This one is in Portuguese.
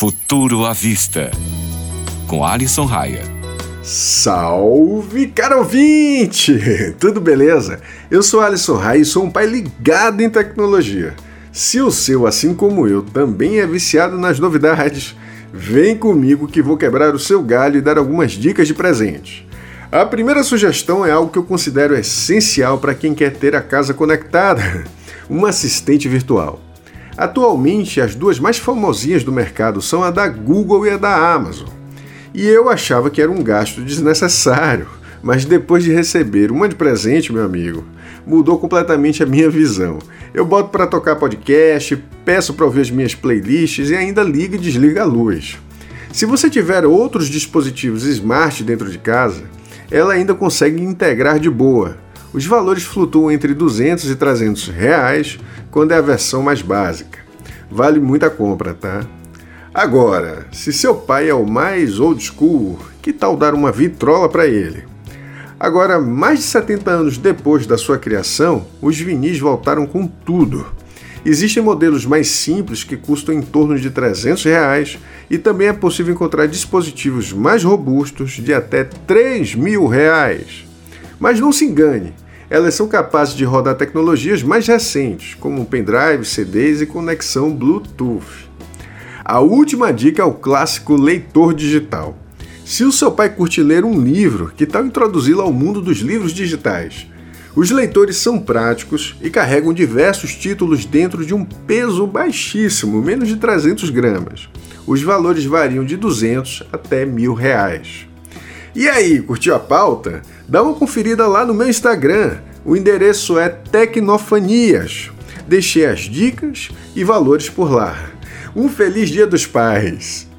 Futuro à Vista, com Alisson Raia. Salve, cara ouvinte! Tudo beleza? Eu sou Alisson Raia e sou um pai ligado em tecnologia. Se o seu, assim como eu, também é viciado nas novidades, vem comigo que vou quebrar o seu galho e dar algumas dicas de presente. A primeira sugestão é algo que eu considero essencial para quem quer ter a casa conectada: um assistente virtual. Atualmente, as duas mais famosinhas do mercado são a da Google e a da Amazon. E eu achava que era um gasto desnecessário, mas depois de receber uma de presente, meu amigo, mudou completamente a minha visão. Eu boto para tocar podcast, peço para ouvir as minhas playlists e ainda liga e desliga a luz. Se você tiver outros dispositivos smart dentro de casa, ela ainda consegue integrar de boa, os valores flutuam entre 200 e 300 reais quando é a versão mais básica. Vale muita compra, tá? Agora, se seu pai é o mais old school, que tal dar uma vitrola para ele? Agora, mais de 70 anos depois da sua criação, os vinis voltaram com tudo. Existem modelos mais simples que custam em torno de 300 reais e também é possível encontrar dispositivos mais robustos de até 3 mil reais. Mas não se engane, elas são capazes de rodar tecnologias mais recentes, como pendrive, CDs e conexão Bluetooth. A última dica é o clássico leitor digital. Se o seu pai curte ler um livro, que tal introduzi-lo ao mundo dos livros digitais? Os leitores são práticos e carregam diversos títulos dentro de um peso baixíssimo, menos de 300 gramas. Os valores variam de 200 até mil reais. E aí, curtiu a pauta? Dá uma conferida lá no meu Instagram. O endereço é Tecnofanias. Deixei as dicas e valores por lá. Um feliz Dia dos Pais!